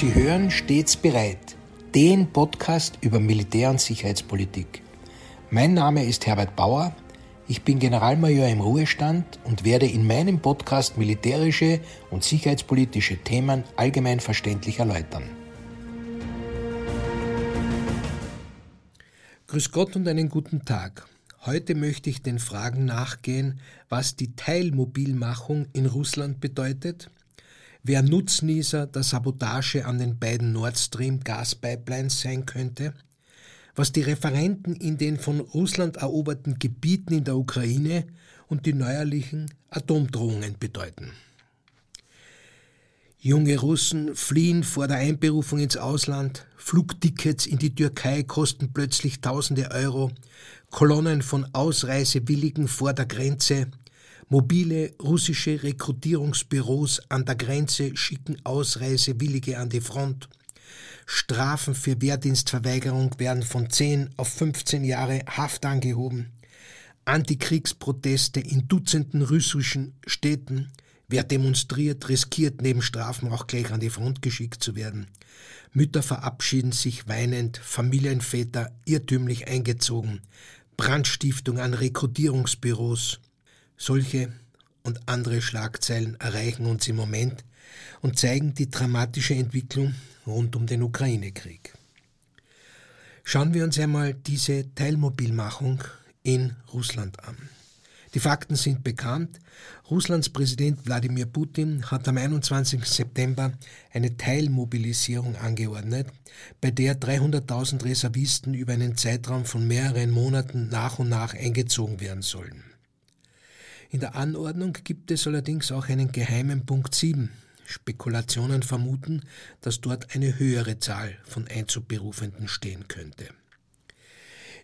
Sie hören stets bereit, den Podcast über Militär- und Sicherheitspolitik. Mein Name ist Herbert Bauer, ich bin Generalmajor im Ruhestand und werde in meinem Podcast militärische und sicherheitspolitische Themen allgemein verständlich erläutern. Grüß Gott und einen guten Tag. Heute möchte ich den Fragen nachgehen, was die Teilmobilmachung in Russland bedeutet, wer Nutznießer der Sabotage an den beiden Nord Stream Gaspipelines sein könnte, was die Referenten in den von Russland eroberten Gebieten in der Ukraine und die neuerlichen Atomdrohungen bedeuten. Junge Russen fliehen vor der Einberufung ins Ausland, Flugtickets in die Türkei kosten plötzlich tausende Euro, Kolonnen von Ausreisewilligen vor der Grenze, Mobile russische Rekrutierungsbüros an der Grenze schicken Ausreisewillige an die Front. Strafen für Wehrdienstverweigerung werden von 10 auf 15 Jahre Haft angehoben. Antikriegsproteste in Dutzenden russischen Städten. Wer demonstriert, riskiert neben Strafen auch gleich an die Front geschickt zu werden. Mütter verabschieden sich weinend, Familienväter irrtümlich eingezogen. Brandstiftung an Rekrutierungsbüros. Solche und andere Schlagzeilen erreichen uns im Moment und zeigen die dramatische Entwicklung rund um den Ukraine-Krieg. Schauen wir uns einmal diese Teilmobilmachung in Russland an. Die Fakten sind bekannt. Russlands Präsident Wladimir Putin hat am 21. September eine Teilmobilisierung angeordnet, bei der 300.000 Reservisten über einen Zeitraum von mehreren Monaten nach und nach eingezogen werden sollen. In der Anordnung gibt es allerdings auch einen geheimen Punkt 7. Spekulationen vermuten, dass dort eine höhere Zahl von Einzugberufenden stehen könnte.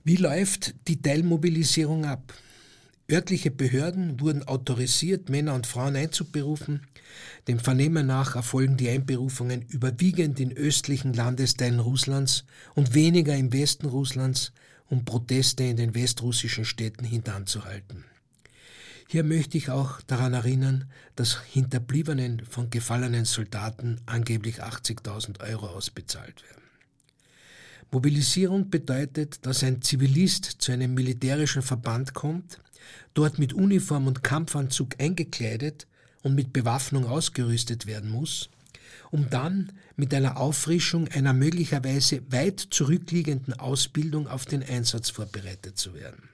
Wie läuft die Teilmobilisierung ab? Örtliche Behörden wurden autorisiert, Männer und Frauen einzuberufen. Dem Vernehmen nach erfolgen die Einberufungen überwiegend in östlichen Landesteilen Russlands und weniger im Westen Russlands, um Proteste in den westrussischen Städten hintanzuhalten. Hier möchte ich auch daran erinnern, dass Hinterbliebenen von gefallenen Soldaten angeblich 80.000 Euro ausbezahlt werden. Mobilisierung bedeutet, dass ein Zivilist zu einem militärischen Verband kommt, dort mit Uniform und Kampfanzug eingekleidet und mit Bewaffnung ausgerüstet werden muss, um dann mit einer Auffrischung einer möglicherweise weit zurückliegenden Ausbildung auf den Einsatz vorbereitet zu werden.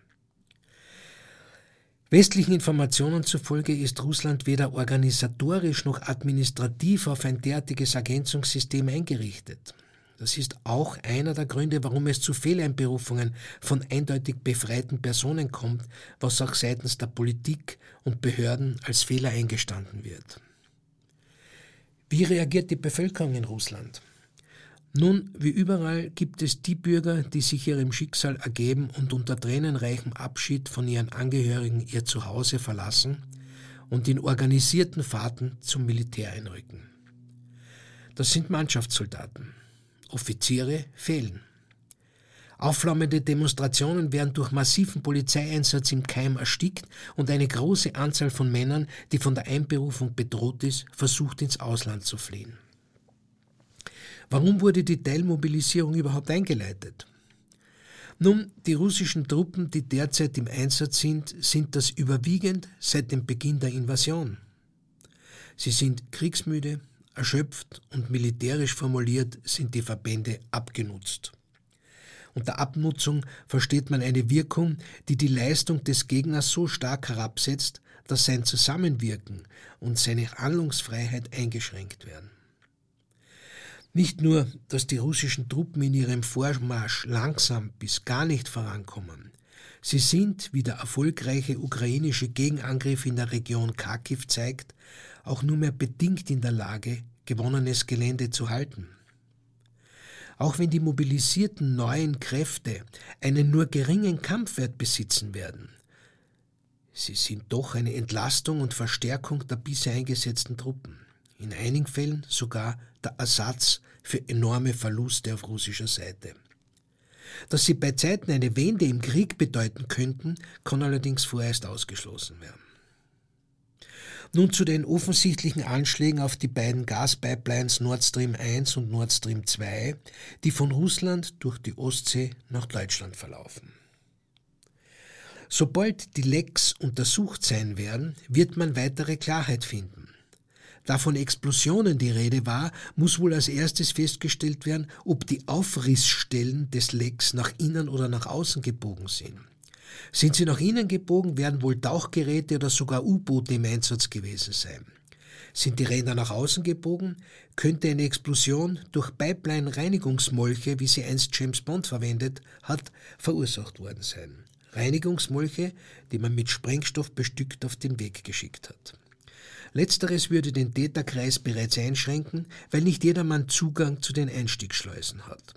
Westlichen Informationen zufolge ist Russland weder organisatorisch noch administrativ auf ein derartiges Ergänzungssystem eingerichtet. Das ist auch einer der Gründe, warum es zu Fehleinberufungen von eindeutig befreiten Personen kommt, was auch seitens der Politik und Behörden als Fehler eingestanden wird. Wie reagiert die Bevölkerung in Russland? Nun, wie überall gibt es die Bürger, die sich ihrem Schicksal ergeben und unter tränenreichem Abschied von ihren Angehörigen ihr Zuhause verlassen und in organisierten Fahrten zum Militär einrücken. Das sind Mannschaftssoldaten. Offiziere fehlen. Aufflammende Demonstrationen werden durch massiven Polizeieinsatz im Keim erstickt und eine große Anzahl von Männern, die von der Einberufung bedroht ist, versucht ins Ausland zu fliehen. Warum wurde die Teilmobilisierung überhaupt eingeleitet? Nun, die russischen Truppen, die derzeit im Einsatz sind, sind das überwiegend seit dem Beginn der Invasion. Sie sind kriegsmüde, erschöpft und militärisch formuliert sind die Verbände abgenutzt. Unter Abnutzung versteht man eine Wirkung, die die Leistung des Gegners so stark herabsetzt, dass sein Zusammenwirken und seine Handlungsfreiheit eingeschränkt werden. Nicht nur, dass die russischen Truppen in ihrem Vormarsch langsam bis gar nicht vorankommen, sie sind, wie der erfolgreiche ukrainische Gegenangriff in der Region Kharkiv zeigt, auch nur mehr bedingt in der Lage, gewonnenes Gelände zu halten. Auch wenn die mobilisierten neuen Kräfte einen nur geringen Kampfwert besitzen werden, sie sind doch eine Entlastung und Verstärkung der bisher eingesetzten Truppen, in einigen Fällen sogar der Ersatz für enorme Verluste auf russischer Seite. Dass sie bei Zeiten eine Wende im Krieg bedeuten könnten, kann allerdings vorerst ausgeschlossen werden. Nun zu den offensichtlichen Anschlägen auf die beiden Gaspipelines Nord Stream 1 und Nord Stream 2, die von Russland durch die Ostsee nach Deutschland verlaufen. Sobald die Lecks untersucht sein werden, wird man weitere Klarheit finden. Da von Explosionen die Rede war, muss wohl als erstes festgestellt werden, ob die Aufrissstellen des Lecks nach innen oder nach außen gebogen sind. Sind sie nach innen gebogen, werden wohl Tauchgeräte oder sogar U-Boote im Einsatz gewesen sein. Sind die Ränder nach außen gebogen, könnte eine Explosion durch Pipeline-Reinigungsmolche, wie sie einst James Bond verwendet hat, verursacht worden sein. Reinigungsmolche, die man mit Sprengstoff bestückt auf den Weg geschickt hat. Letzteres würde den Täterkreis bereits einschränken, weil nicht jedermann Zugang zu den Einstiegsschleusen hat.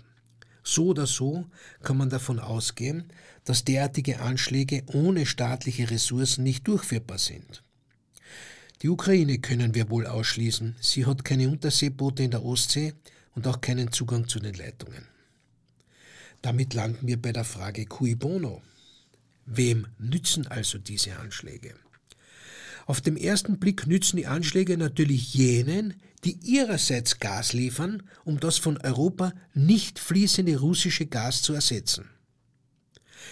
So oder so kann man davon ausgehen, dass derartige Anschläge ohne staatliche Ressourcen nicht durchführbar sind. Die Ukraine können wir wohl ausschließen. Sie hat keine Unterseeboote in der Ostsee und auch keinen Zugang zu den Leitungen. Damit landen wir bei der Frage cui bono. Wem nützen also diese Anschläge? Auf dem ersten Blick nützen die Anschläge natürlich jenen, die ihrerseits Gas liefern, um das von Europa nicht fließende russische Gas zu ersetzen.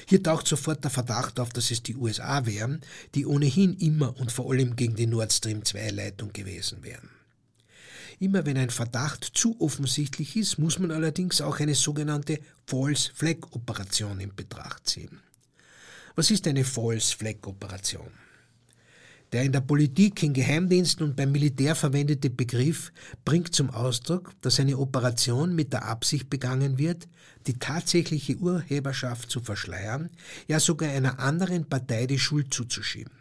Hier taucht sofort der Verdacht auf, dass es die USA wären, die ohnehin immer und vor allem gegen die Nord Stream 2 Leitung gewesen wären. Immer wenn ein Verdacht zu offensichtlich ist, muss man allerdings auch eine sogenannte False Flag Operation in Betracht ziehen. Was ist eine False Flag Operation? Der in der Politik, in Geheimdiensten und beim Militär verwendete Begriff bringt zum Ausdruck, dass eine Operation mit der Absicht begangen wird, die tatsächliche Urheberschaft zu verschleiern, ja sogar einer anderen Partei die Schuld zuzuschieben.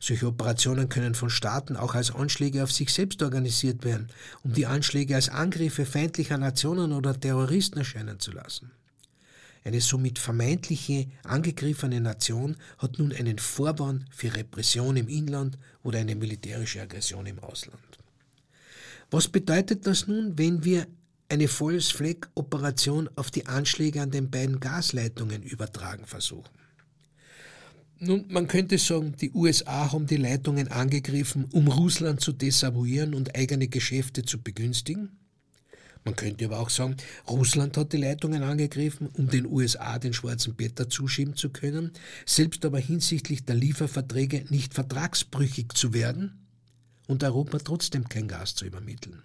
Solche Operationen können von Staaten auch als Anschläge auf sich selbst organisiert werden, um die Anschläge als Angriffe feindlicher Nationen oder Terroristen erscheinen zu lassen. Eine somit vermeintliche angegriffene Nation hat nun einen Vorwand für Repression im Inland oder eine militärische Aggression im Ausland. Was bedeutet das nun, wenn wir eine False Flag Operation auf die Anschläge an den beiden Gasleitungen übertragen versuchen? Nun, man könnte sagen, die USA haben die Leitungen angegriffen, um Russland zu desavouieren und eigene Geschäfte zu begünstigen. Man könnte aber auch sagen, Russland hat die Leitungen angegriffen, um den USA den schwarzen Peter zuschieben zu können, selbst aber hinsichtlich der Lieferverträge nicht vertragsbrüchig zu werden und Europa trotzdem kein Gas zu übermitteln.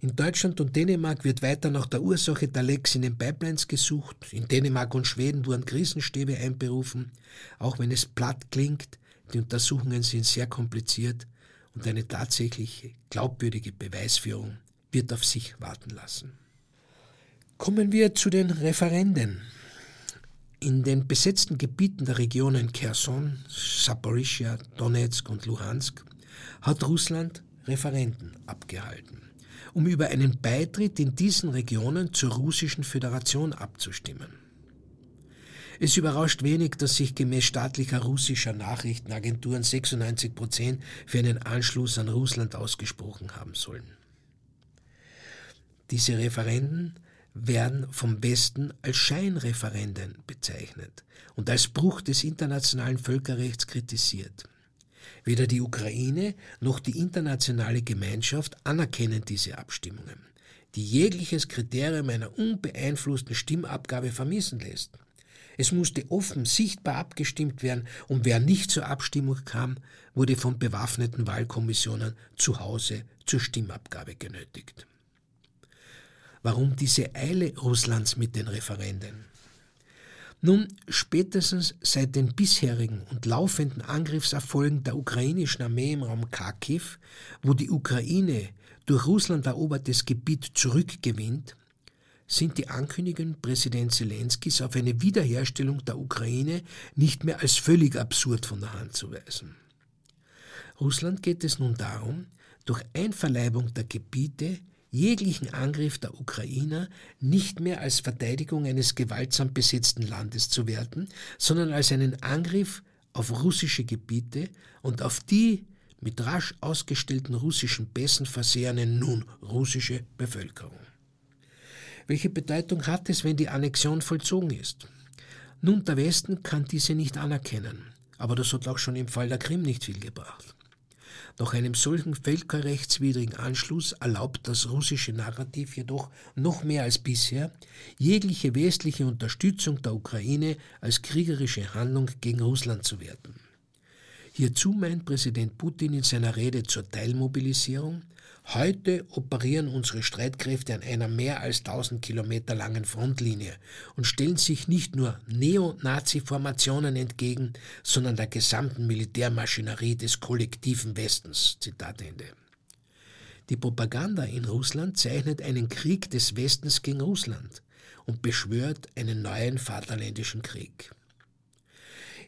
In Deutschland und Dänemark wird weiter nach der Ursache der Lecks in den Pipelines gesucht. In Dänemark und Schweden wurden Krisenstäbe einberufen. Auch wenn es platt klingt, die Untersuchungen sind sehr kompliziert und eine tatsächliche glaubwürdige Beweisführung wird auf sich warten lassen. Kommen wir zu den Referenden. In den besetzten Gebieten der Regionen Kherson, Saporischia, Donetsk und Luhansk hat Russland Referenden abgehalten, um über einen Beitritt in diesen Regionen zur russischen Föderation abzustimmen. Es überrascht wenig, dass sich gemäß staatlicher russischer Nachrichtenagenturen 96 Prozent für einen Anschluss an Russland ausgesprochen haben sollen. Diese Referenden werden vom Westen als Scheinreferenden bezeichnet und als Bruch des internationalen Völkerrechts kritisiert. Weder die Ukraine noch die internationale Gemeinschaft anerkennen diese Abstimmungen, die jegliches Kriterium einer unbeeinflussten Stimmabgabe vermissen lässt. Es musste offen sichtbar abgestimmt werden und wer nicht zur Abstimmung kam, wurde von bewaffneten Wahlkommissionen zu Hause zur Stimmabgabe genötigt. Warum diese Eile Russlands mit den Referenden? Nun, spätestens seit den bisherigen und laufenden Angriffserfolgen der ukrainischen Armee im Raum Kharkiv, wo die Ukraine durch Russland erobertes Gebiet zurückgewinnt, sind die Ankündigungen Präsident Zelenskis auf eine Wiederherstellung der Ukraine nicht mehr als völlig absurd von der Hand zu weisen. Russland geht es nun darum, durch Einverleibung der Gebiete jeglichen Angriff der Ukrainer nicht mehr als Verteidigung eines gewaltsam besetzten Landes zu werten, sondern als einen Angriff auf russische Gebiete und auf die mit rasch ausgestellten russischen Pässen versehene nun russische Bevölkerung. Welche Bedeutung hat es, wenn die Annexion vollzogen ist? Nun, der Westen kann diese nicht anerkennen, aber das hat auch schon im Fall der Krim nicht viel gebracht. Nach einem solchen völkerrechtswidrigen Anschluss erlaubt das russische Narrativ jedoch noch mehr als bisher jegliche westliche Unterstützung der Ukraine als kriegerische Handlung gegen Russland zu werten. Hierzu meint Präsident Putin in seiner Rede zur Teilmobilisierung, Heute operieren unsere Streitkräfte an einer mehr als 1000 Kilometer langen Frontlinie und stellen sich nicht nur Neo-Nazi-Formationen entgegen, sondern der gesamten Militärmaschinerie des kollektiven Westens. Zitat Ende. Die Propaganda in Russland zeichnet einen Krieg des Westens gegen Russland und beschwört einen neuen Vaterländischen Krieg.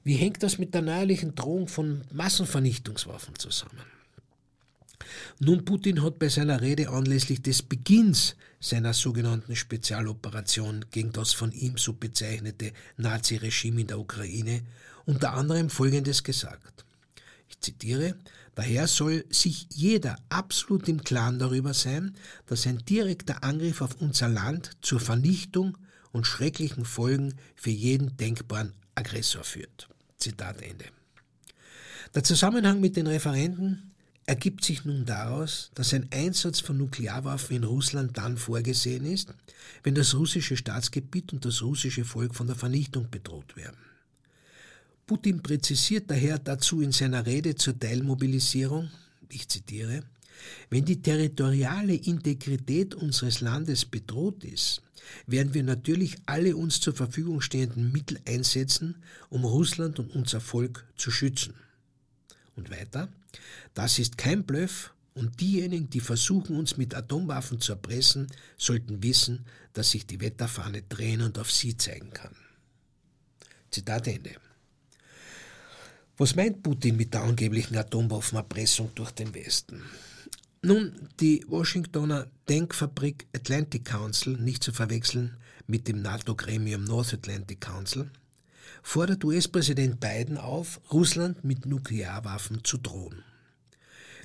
Wie hängt das mit der neuerlichen Drohung von Massenvernichtungswaffen zusammen? Nun, Putin hat bei seiner Rede anlässlich des Beginns seiner sogenannten Spezialoperation gegen das von ihm so bezeichnete Naziregime in der Ukraine unter anderem Folgendes gesagt. Ich zitiere, daher soll sich jeder absolut im Klaren darüber sein, dass ein direkter Angriff auf unser Land zur Vernichtung und schrecklichen Folgen für jeden denkbaren Aggressor führt. Zitat Ende. Der Zusammenhang mit den Referenden ergibt sich nun daraus, dass ein Einsatz von Nuklearwaffen in Russland dann vorgesehen ist, wenn das russische Staatsgebiet und das russische Volk von der Vernichtung bedroht werden. Putin präzisiert daher dazu in seiner Rede zur Teilmobilisierung, ich zitiere, wenn die territoriale Integrität unseres Landes bedroht ist, werden wir natürlich alle uns zur Verfügung stehenden Mittel einsetzen, um Russland und unser Volk zu schützen. Und weiter, das ist kein Bluff und diejenigen, die versuchen, uns mit Atomwaffen zu erpressen, sollten wissen, dass sich die Wetterfahne drehen und auf sie zeigen kann. Zitat Ende. Was meint Putin mit der angeblichen Atomwaffenerpressung durch den Westen? Nun, die Washingtoner Denkfabrik Atlantic Council, nicht zu verwechseln mit dem NATO-Gremium North Atlantic Council, fordert US-Präsident Biden auf, Russland mit Nuklearwaffen zu drohen.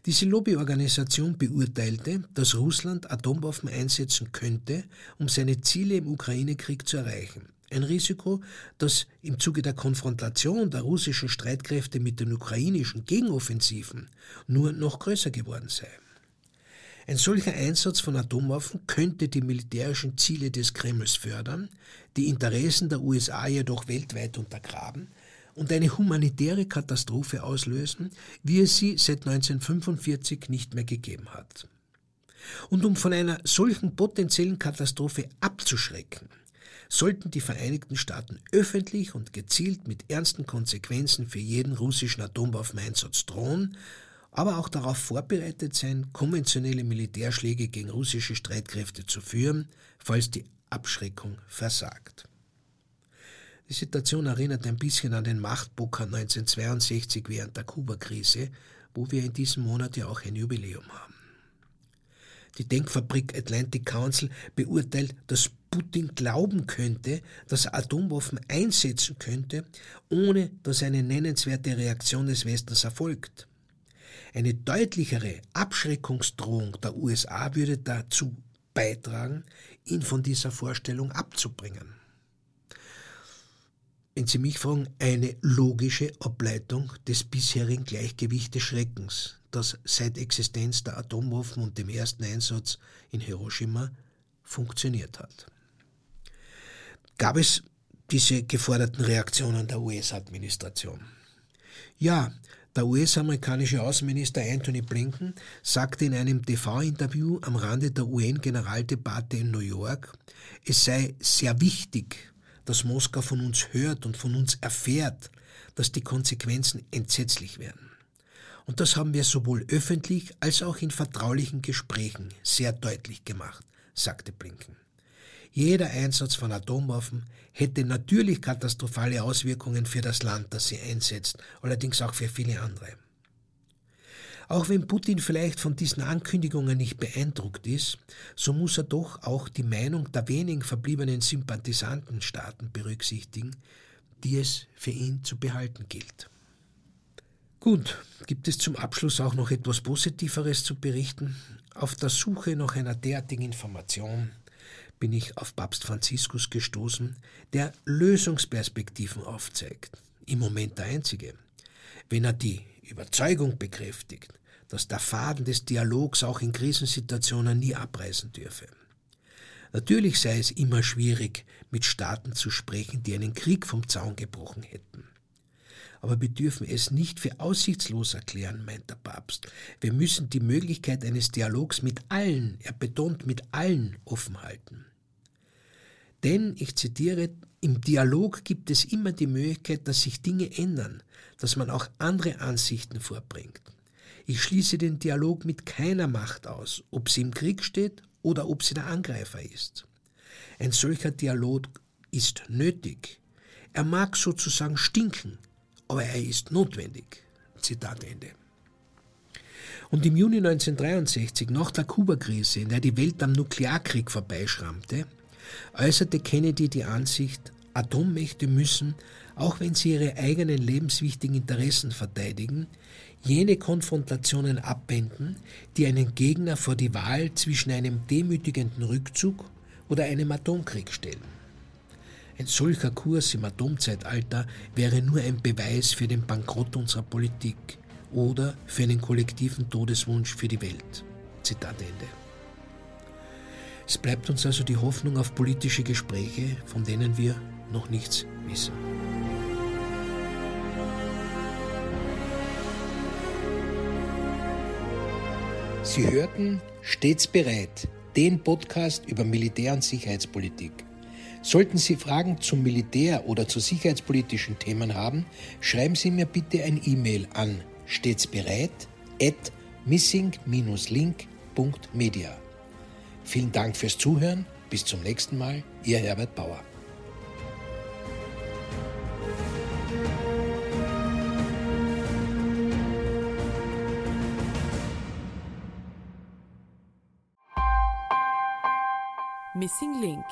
Diese Lobbyorganisation beurteilte, dass Russland Atomwaffen einsetzen könnte, um seine Ziele im Ukraine-Krieg zu erreichen. Ein Risiko, das im Zuge der Konfrontation der russischen Streitkräfte mit den ukrainischen Gegenoffensiven nur noch größer geworden sei. Ein solcher Einsatz von Atomwaffen könnte die militärischen Ziele des Kremls fördern, die Interessen der USA jedoch weltweit untergraben und eine humanitäre Katastrophe auslösen, wie es sie seit 1945 nicht mehr gegeben hat. Und um von einer solchen potenziellen Katastrophe abzuschrecken, sollten die Vereinigten Staaten öffentlich und gezielt mit ernsten Konsequenzen für jeden russischen Atomwaffeneinsatz drohen aber auch darauf vorbereitet sein, konventionelle Militärschläge gegen russische Streitkräfte zu führen, falls die Abschreckung versagt. Die Situation erinnert ein bisschen an den Machtpoker 1962 während der Kuba-Krise, wo wir in diesem Monat ja auch ein Jubiläum haben. Die Denkfabrik Atlantic Council beurteilt, dass Putin glauben könnte, dass er Atomwaffen einsetzen könnte, ohne dass eine nennenswerte Reaktion des Westens erfolgt. Eine deutlichere Abschreckungsdrohung der USA würde dazu beitragen, ihn von dieser Vorstellung abzubringen. Wenn Sie mich fragen, eine logische Ableitung des bisherigen Gleichgewichts des Schreckens, das seit Existenz der Atomwaffen und dem ersten Einsatz in Hiroshima funktioniert hat. Gab es diese geforderten Reaktionen der US-Administration? Ja, Der US-amerikanische Außenminister Anthony Blinken sagte in einem TV-Interview am Rande der UN-Generaldebatte in New York, es sei sehr wichtig, dass Moskau von uns hört und von uns erfährt, dass die Konsequenzen entsetzlich werden. Und das haben wir sowohl öffentlich als auch in vertraulichen Gesprächen sehr deutlich gemacht, sagte Blinken. Jeder Einsatz von Atomwaffen hätte natürlich katastrophale Auswirkungen für das Land, das sie einsetzt, allerdings auch für viele andere. Auch wenn Putin vielleicht von diesen Ankündigungen nicht beeindruckt ist, so muss er doch auch die Meinung der wenigen verbliebenen Sympathisantenstaaten berücksichtigen, die es für ihn zu behalten gilt. Gut, gibt es zum Abschluss auch noch etwas Positiveres zu berichten? Auf der Suche nach einer derartigen Information bin ich auf Papst Franziskus gestoßen, der Lösungsperspektiven aufzeigt. Im Moment der einzige. Wenn er die Überzeugung bekräftigt, dass der Faden des Dialogs auch in Krisensituationen nie abreißen dürfe. Natürlich sei es immer schwierig, mit Staaten zu sprechen, die einen Krieg vom Zaun gebrochen hätten. Aber wir dürfen es nicht für aussichtslos erklären, meint der Papst. Wir müssen die Möglichkeit eines Dialogs mit allen, er betont mit allen, offen halten. Denn, ich zitiere, im Dialog gibt es immer die Möglichkeit, dass sich Dinge ändern, dass man auch andere Ansichten vorbringt. Ich schließe den Dialog mit keiner Macht aus, ob sie im Krieg steht oder ob sie der Angreifer ist. Ein solcher Dialog ist nötig. Er mag sozusagen stinken, aber er ist notwendig. Zitat Ende. Und im Juni 1963, nach der Kuba-Krise, in der die Welt am Nuklearkrieg vorbeischrammte, äußerte Kennedy die Ansicht, Atommächte müssen, auch wenn sie ihre eigenen lebenswichtigen Interessen verteidigen, jene Konfrontationen abwenden, die einen Gegner vor die Wahl zwischen einem demütigenden Rückzug oder einem Atomkrieg stellen. Ein solcher Kurs im Atomzeitalter wäre nur ein Beweis für den Bankrott unserer Politik oder für einen kollektiven Todeswunsch für die Welt. Zitat Ende. Es bleibt uns also die Hoffnung auf politische Gespräche, von denen wir noch nichts wissen. Sie hörten Stets bereit, den Podcast über Militär- und Sicherheitspolitik. Sollten Sie Fragen zum Militär oder zu sicherheitspolitischen Themen haben, schreiben Sie mir bitte ein E-Mail an stets bereit at missing-link.media. Vielen Dank fürs Zuhören. Bis zum nächsten Mal. Ihr Herbert Bauer. Missing Link